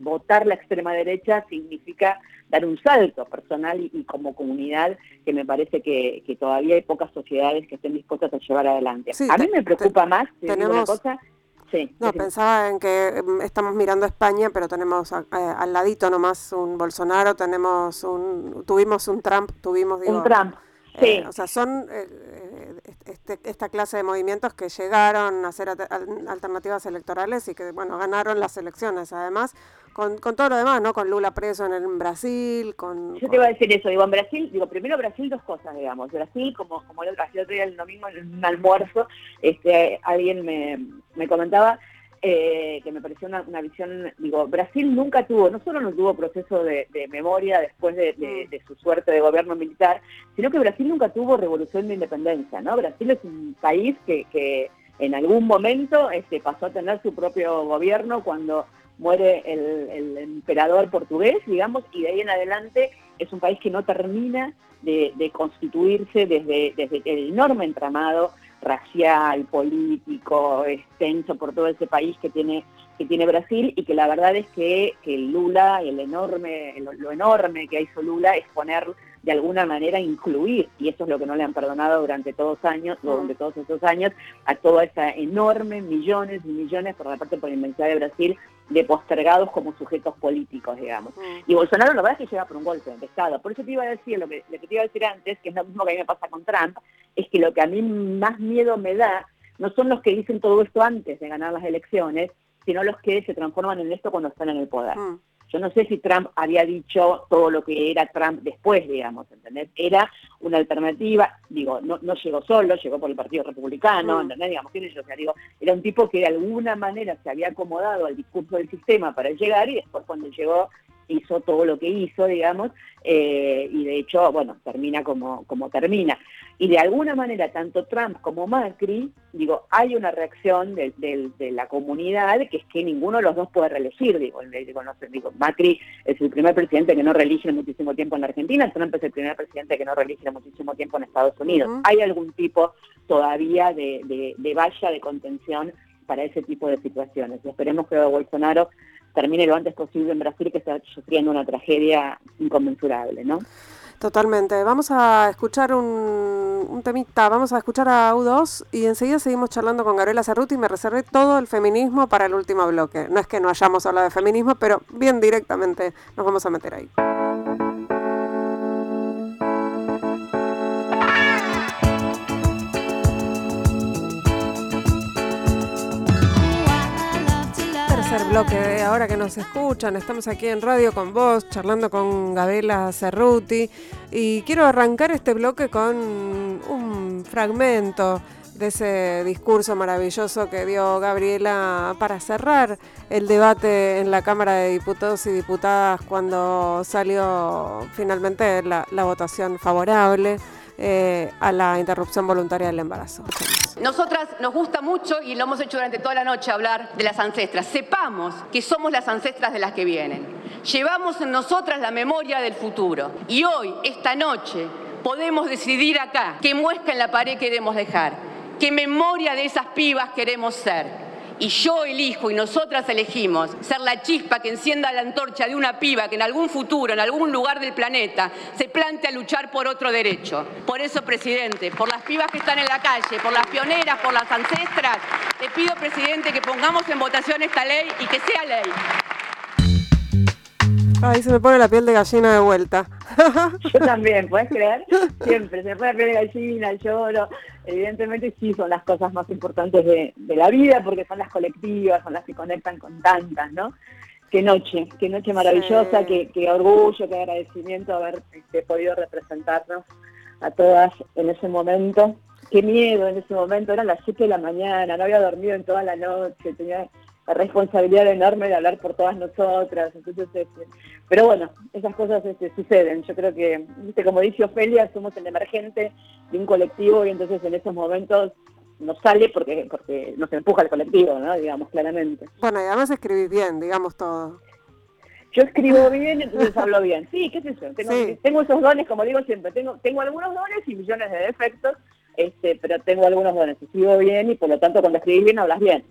votar la extrema derecha significa dar un salto personal y, como comunidad que me parece que, todavía hay pocas sociedades que estén dispuestas a llevar adelante. a mí me preocupa más, tenemos... una cosa, Sí, no, pensaba en que mm, estamos mirando a España, pero tenemos eh, al ladito nomás un Bolsonaro, tenemos un, tuvimos un Trump, tuvimos digo, un Trump, Eh, o sea, son este, esta clase de movimientos que llegaron a ser alternativas electorales y que, bueno, ganaron las elecciones, además, con, con todo lo demás, ¿no? Con Lula preso en, el, Brasil, con... Yo te iba a decir eso, digo, en Brasil, digo, primero Brasil dos cosas, digamos. Brasil, como, como el otro, día el domingo en un almuerzo, este, alguien me, me comentaba eh, que me pareció una, visión, digo, Brasil nunca tuvo, no solo no tuvo proceso de, memoria después mm. de, su suerte de gobierno militar, sino que Brasil nunca tuvo revolución de independencia, ¿no? Brasil es un país que, en algún momento este, pasó a tener su propio gobierno cuando muere el, emperador portugués, digamos, y de ahí en adelante es un país que no termina de, constituirse desde, desde el enorme entramado racial, político, extenso por todo ese país que tiene que tiene Brasil y que la verdad es que, que Lula, el enorme, lo, enorme que hizo Lula es poner de alguna manera incluir, y eso es lo que no le han perdonado durante todos años, mm. durante todos estos años, a toda esa enorme, millones y millones, por la parte por la inmensidad de Brasil, de postergados como sujetos políticos, digamos. Y Bolsonaro la verdad es que llega por un golpe de Estado. Por eso te iba a decir, lo que, lo que te iba a decir antes, que es lo mismo que a mí me pasa con Trump, es que lo que a mí más miedo me da no son los que dicen todo esto antes de ganar las elecciones, sino los que se transforman en esto cuando están en el poder. Yo no sé si Trump había dicho todo lo que era Trump después, digamos, ¿entendés? Era una alternativa, digo, no, no llegó solo, llegó por el Partido Republicano, mm. ¿entendés? Digamos, ¿quién es? O sea, digo, era un tipo que de alguna manera se había acomodado al discurso del sistema para llegar y después cuando llegó hizo todo lo que hizo, digamos, eh, y de hecho, bueno, termina como, como termina. Y de alguna manera, tanto Trump como Macri, digo, hay una reacción de, la comunidad que es que ninguno de los dos puede reelegir, digo, digo, Macri es el primer presidente que no reelige muchísimo tiempo en la Argentina, Trump es el primer presidente que no reelige muchísimo tiempo en Estados Unidos. Hay algún tipo todavía de, de valla de contención para ese tipo de situaciones. Y esperemos que Bolsonaro termine lo antes posible en Brasil, que está sufriendo una tragedia inconmensurable, ¿no? Totalmente. Vamos a escuchar un, temita, vamos a escuchar a U2 y enseguida seguimos charlando con Gabriela Cerruti y me reservé todo el feminismo para el último bloque. No es que no hayamos hablado de feminismo, pero bien directamente nos vamos a meter ahí. Bloque ahora que nos escuchan. Estamos aquí en radio con vos, charlando con Gabriela Cerruti. Y quiero arrancar este bloque con un fragmento de ese discurso maravilloso que dio Gabriela para cerrar el debate en la Cámara de Diputados y Diputadas cuando salió finalmente la, votación favorable eh, a la interrupción voluntaria del embarazo. Nosotras nos gusta mucho, y lo hemos hecho durante toda la noche, hablar de las ancestras. Sepamos que somos las ancestras de las que vienen. Llevamos en nosotras la memoria del futuro. Y hoy, esta noche, podemos decidir acá qué muesca en la pared queremos dejar, qué memoria de esas pibas queremos ser y yo elijo y nosotras elegimos ser la chispa que encienda la antorcha de una piba que en algún futuro, en algún lugar del planeta, se plantea luchar por otro derecho. Por eso, presidente, por las pibas que están en la calle, por las pioneras, por las ancestras, le pido, presidente, que pongamos en votación esta ley y que sea ley. Ay, se me pone la piel de gallina de vuelta. <laughs> Yo también, ¿puedes creer? Siempre, se me pone la piel de gallina, lloro. Evidentemente sí son las cosas más importantes de, la vida porque son las colectivas, son las que conectan con tantas, ¿no? Qué noche, qué noche maravillosa, qué, orgullo, qué agradecimiento haber este, podido representarnos a todas en ese momento. Qué miedo en ese momento, eran las 7 de la mañana, no había dormido en toda la noche, tenía responsabilidad enorme de hablar por todas nosotras. Entonces, este, pero bueno, esas cosas este, suceden. Yo creo que, como dice Ofelia, somos el emergente de un colectivo y entonces en esos momentos nos sale porque porque nos empuja el colectivo, ¿no? digamos claramente. Bueno, y además escribís bien, digamos todo. Yo escribo bien, entonces hablo bien. Sí, qué sé yo. Tengo, tengo esos dones, como digo siempre. Tengo, tengo algunos dones y millones de defectos este, pero tengo algunos dones, escribo bien y por lo tanto cuando escribís bien hablas bien.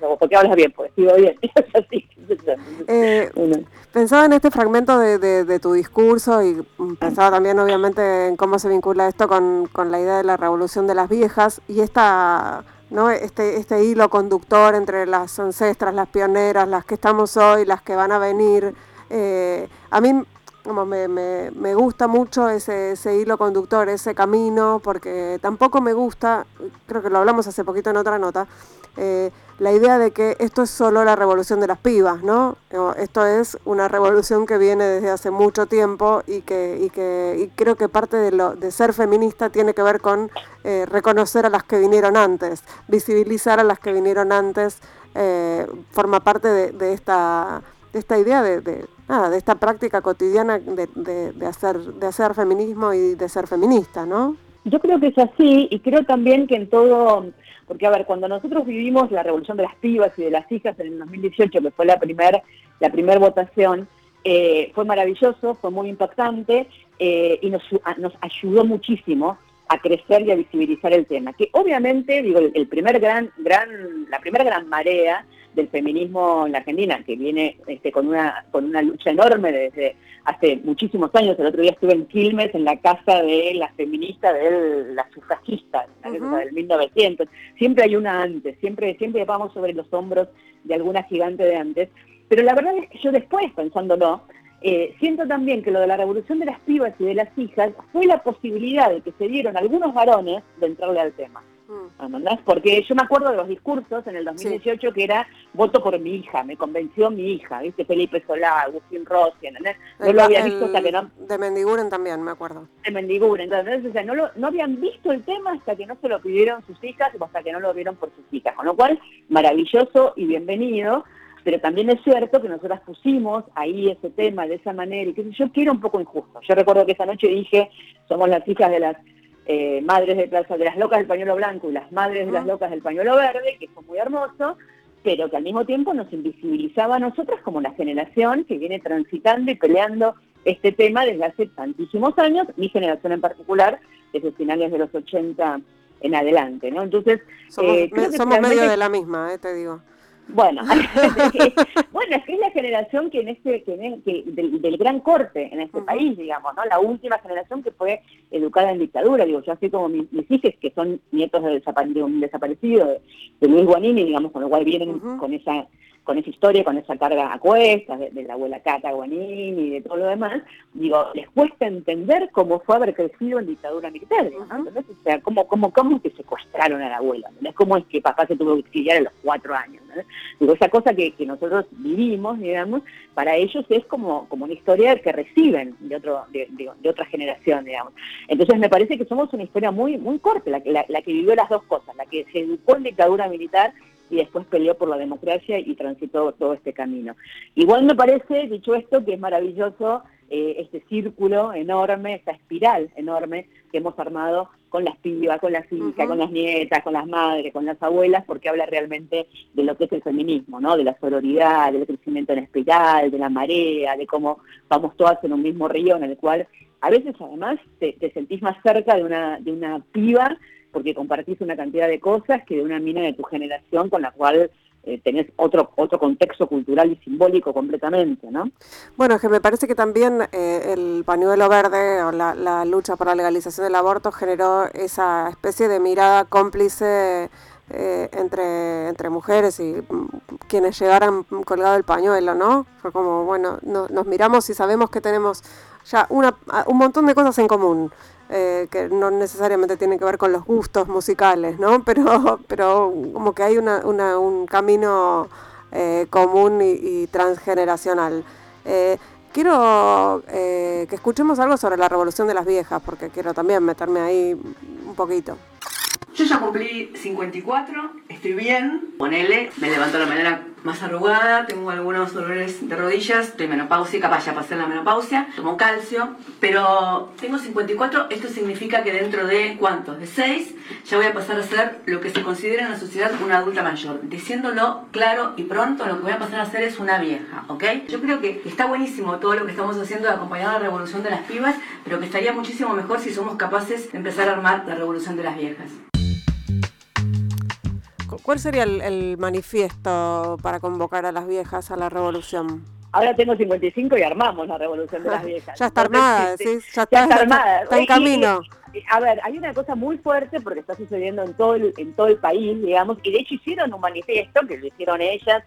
¿Por qué hablas bien? Porque escribo bien. <laughs> Eh, pensaba en este fragmento de, tu discurso y pensaba también obviamente en cómo se vincula esto con, la idea de la revolución de las viejas y esta... ¿no? Este, este hilo conductor entre las ancestras, las pioneras, las que estamos hoy, las que van a venir. Eh, a mí como me, me, me gusta mucho ese, hilo conductor, ese camino, porque tampoco me gusta, creo que lo hablamos hace poquito en otra nota, eh, la idea de que esto es solo la revolución de las pibas, ¿no? Esto es una revolución que viene desde hace mucho tiempo y que, y que y creo que parte de, lo, de ser feminista tiene que ver con eh, reconocer a las que vinieron antes, visibilizar a las que vinieron antes, eh, forma parte de, esta, de esta idea de, de, nada, de esta práctica cotidiana de, de, hacer, de hacer feminismo y de ser feminista, ¿no? Yo creo que es así y creo también que en todo porque, a ver, cuando nosotros vivimos la revolución de las pibas y de las hijas en el 2018, que fue la primera la primer votación, eh, fue maravilloso, fue muy impactante eh, y nos, nos, ayudó muchísimo a crecer y a visibilizar el tema. Que obviamente, digo, el, primer gran, gran, la primera gran marea del feminismo en la Argentina, que viene este, con, una, con una lucha enorme desde hace muchísimos años. El otro día estuve en Quilmes, en la casa de la feminista, de la sufragista, la uh del 1900. Siempre hay una antes, siempre, siempre vamos sobre los hombros de alguna gigante de antes. Pero la verdad es que yo después, pensándolo, eh, siento también que lo de la revolución de las pibas y de las hijas fue la posibilidad de que se dieron algunos varones de entrarle al tema. Mm. Porque yo me acuerdo de los discursos en el 2018 que era voto por mi hija, me convenció mi hija, ¿viste? Felipe Solá, Agustín Rossi, ¿entendés? No lo había visto hasta que no... De Mendiguren también, me acuerdo. De Mendiguren, entonces, o sea, no, lo, no habían visto el tema hasta que no se lo pidieron sus hijas o hasta que no lo vieron por sus hijas, con lo cual, maravilloso y bienvenido, pero también es cierto que nosotras pusimos ahí ese tema de esa manera y que yo quiero un poco injusto. Yo recuerdo que esa noche dije, somos las hijas de las eh, madres de Plaza de las Locas del Pañuelo Blanco y las Madres de las Locas del Pañuelo Verde, que fue muy hermoso, pero que al mismo tiempo nos invisibilizaba a nosotras como la generación que viene transitando y peleando este tema desde hace tantísimos años, mi generación en particular, desde finales de los 80 en adelante, ¿no? Entonces, somos, eh, medio de la misma, eh, te digo. Bueno, <laughs> <laughs> bueno, es que es la generación que en este, que, del, gran corte en este país, digamos, ¿no? La última generación que fue educada en dictadura, digo, yo así como mis, hijos que son nietos de, un desaparecido, de, Luis Guanini, digamos, con lo cual vienen con esa con esa historia, con esa carga a cuestas de, la abuela Cata Guanini y de todo lo demás, digo, les cuesta entender cómo fue haber crecido en dictadura militar, ¿no? o sea, cómo, cómo, cómo es que secuestraron a la abuela, ¿no? cómo es que papá se tuvo que exiliar a los cuatro años, ¿no? Digo, esa cosa que, que, nosotros vivimos, digamos, para ellos es como, como una historia que reciben de otro, de, de, otra generación, digamos. Entonces me parece que somos una historia muy, muy corta, la, la, la que vivió las dos cosas, la que se educó en dictadura militar y después peleó por la democracia y transitó todo este camino. Igual me parece, dicho esto, que es maravilloso eh, este círculo enorme, esta espiral enorme que hemos armado con las pibas, con las hijas, con las nietas, con las madres, con las abuelas, porque habla realmente de lo que es el feminismo, ¿no? De la sororidad, del crecimiento en espiral, de la marea, de cómo vamos todas en un mismo río en el cual a veces además te, te sentís más cerca de una, de una piba porque compartís una cantidad de cosas que de una mina de tu generación con la cual eh, tenés otro, otro contexto cultural y simbólico completamente, ¿no? Bueno, es que me parece que también eh, el pañuelo verde o la, lucha por la legalización del aborto generó esa especie de mirada cómplice eh, entre, entre mujeres y mm, quienes llegaran colgado el pañuelo, ¿no? Fue como, bueno, nos miramos y sabemos que tenemos ya una, un montón de cosas en común. Eh, que no necesariamente tienen que ver con los gustos musicales, ¿no? <laughs> Pero, pero como que hay una, una, un camino eh, común y, transgeneracional. Eh, quiero que escuchemos algo sobre la revolución de las viejas, porque quiero también meterme ahí un poquito. Yo ya cumplí 54, estoy bien, ponele, me levanto la mañana más arrugada, tengo algunos dolores de rodillas, estoy menopáusica, vaya a pasar la menopausia, tomo calcio, pero tengo 54, esto significa que dentro de, ¿cuántos? De 6, ya voy a pasar a ser lo que se considera en la sociedad una adulta mayor. Diciéndolo claro y pronto, lo que voy a pasar a ser es una vieja, ¿ok? Yo creo que está buenísimo todo lo que estamos haciendo de acompañar la revolución de las pibas, pero que estaría muchísimo mejor si somos capaces de empezar a armar la revolución de las viejas. ¿Cuál sería el, manifiesto para convocar a las viejas a la revolución? Ahora tengo 55 y armamos la revolución de las viejas. Ya está armada, este, ¿sí? ya, está, armada. Está, en camino. a ver, hay una cosa muy fuerte porque está sucediendo en todo el, en todo el país, digamos, y de hecho hicieron un manifiesto que lo hicieron ellas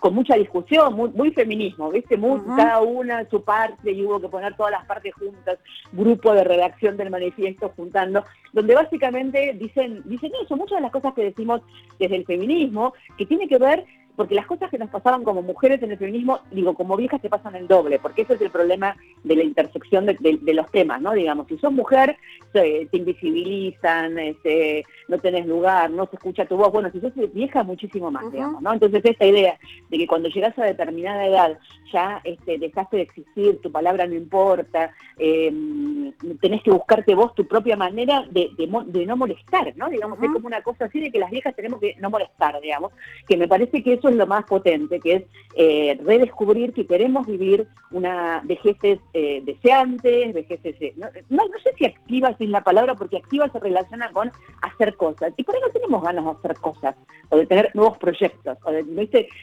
con mucha discusión, muy, feminismo, ¿viste? Muy, Cada una su parte y hubo que poner todas las partes juntas, grupo de redacción del manifiesto juntando, donde básicamente dicen, dicen eso, muchas de las cosas que decimos desde el feminismo, que tiene que ver porque las cosas que nos pasaban como mujeres en el feminismo, digo, como viejas te pasan el doble, porque ese es el problema de la intersección de, los temas, ¿no? Digamos, si sos mujer, te invisibilizan, este, no tenés lugar, no se escucha tu voz, bueno, si sos vieja, muchísimo más, digamos, ¿no? Entonces esta idea de que cuando llegas a determinada edad ya este, dejaste de existir, tu palabra no importa, em, tenés que buscarte vos tu propia manera de, no molestar, ¿no? Digamos, es como una cosa así de que las viejas tenemos que no molestar, digamos, que me parece que eso es lo más potente, que es eh, redescubrir que queremos vivir una vejeces eh, deseantes, vejeces, eh, no, no, sé si activa es la palabra, porque activa se relaciona con hacer cosas, y por ahí no tenemos ganas de hacer cosas, o de tener nuevos proyectos, o de, ¿no,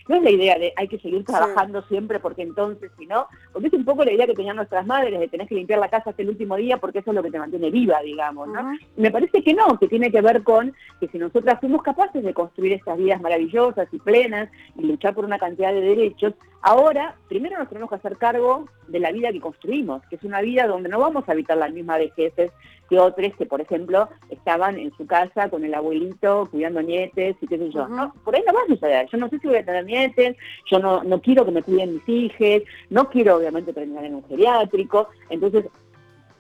no es la idea de hay que seguir trabajando siempre porque entonces si no, porque es un poco la idea que tenían nuestras madres de tener que limpiar la casa hasta el último día porque eso es lo que te mantiene viva, digamos, ¿no? Me parece que no, que tiene que ver con que si nosotras fuimos capaces de construir estas vidas maravillosas y plenas, y luchar por una cantidad de derechos, ahora primero nos tenemos que hacer cargo de la vida que construimos, que es una vida donde no vamos a habitar las mismas vejeces que otros que, por ejemplo, estaban en su casa con el abuelito cuidando nietes y qué sé yo. ¿no? Por ahí no va a suceder. Yo no sé si voy a tener nietes, yo no, no quiero que me cuiden mis hijos, no quiero obviamente terminar en un geriátrico. Entonces,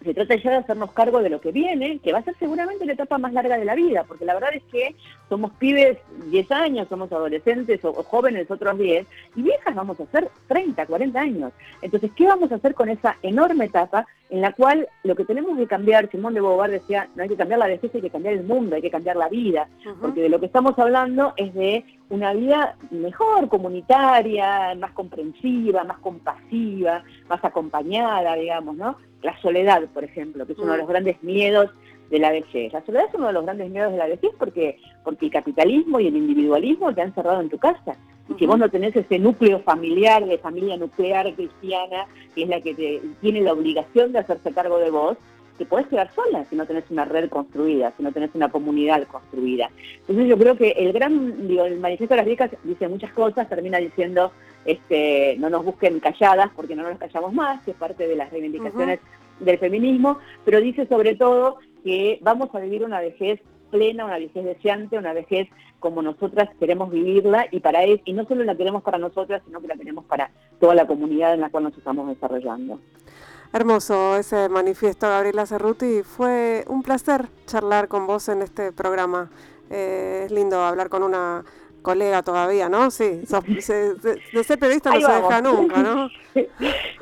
se trata ya de hacernos cargo de lo que viene, que va a ser seguramente la etapa más larga de la vida, porque la verdad es que somos pibes 10 años, somos adolescentes o, jóvenes otros 10, y viejas vamos a ser 30, 40 años. Entonces, ¿qué vamos a hacer con esa enorme etapa en la cual lo que tenemos que cambiar, Simón de Beauvoir decía, no hay que cambiar la vejez, hay que cambiar el mundo, hay que cambiar la vida, porque de lo que estamos hablando es de una vida mejor, comunitaria, más comprensiva, más compasiva, más acompañada, digamos, ¿no? La soledad, por ejemplo, que es uno de los mm. grandes miedos de la vejez. La soledad es uno de los grandes miedos de la vejez porque, porque el capitalismo y el individualismo te han cerrado en tu casa. Y si vos no tenés ese núcleo familiar, de familia nuclear cristiana, que es la que tiene la obligación de hacerse cargo de vos, te podés quedar sola si no tenés una red construida, si no tenés una comunidad construida. Entonces yo creo que el gran, digo, el manifiesto de las viejas dice muchas cosas, termina diciendo, este, no nos busquen calladas porque no nos callamos más, que es parte de las reivindicaciones del feminismo, pero dice sobre todo que vamos a vivir una vejez plena, una vejez deseante, una vejez como nosotras queremos vivirla y para él, y no solo la queremos para nosotras, sino que la queremos para toda la comunidad en la cual nos estamos desarrollando. Hermoso ese manifiesto, Gabriela Cerruti. Fue un placer charlar con vos en este programa. Eh, es lindo hablar con una colega todavía, ¿no? Sí, <laughs> de ser periodista no se deja nunca, ¿no? <laughs>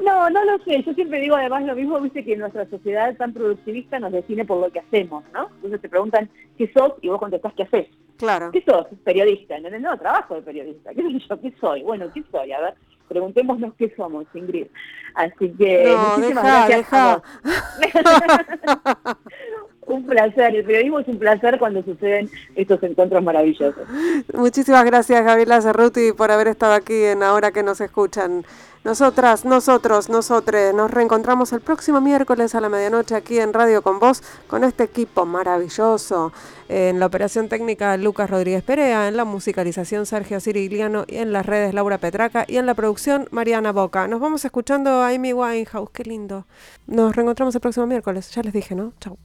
No, no lo sé. Yo siempre digo además lo mismo, viste que nuestra sociedad tan productivista nos define por lo que hacemos, ¿no? Entonces te preguntan qué sos y vos contestás qué haces. Claro. ¿Qué sos? Periodista. No, no, trabajo de periodista. ¿Qué soy yo? ¿Qué soy? Bueno, ¿qué soy? A ver, preguntémonos qué somos, Ingrid. Así que no, muchísimas gracias. <laughs> <laughs> <laughs> un placer, el periodismo es un placer cuando suceden estos encuentros maravillosos. Muchísimas gracias Gabriela Cerruti por haber estado aquí en Ahora que nos escuchan. Nosotras, nosotros, nosotres, nos reencontramos el próximo miércoles a la medianoche aquí en Radio con Vos, con este equipo maravilloso. En la operación técnica Lucas Rodríguez Perea, en la musicalización Sergio Cirigliano y en las redes Laura Petraca y en la producción Mariana Boca. Nos vamos escuchando a Amy Winehouse, qué lindo. Nos reencontramos el próximo miércoles, ya les dije, ¿no? Chau.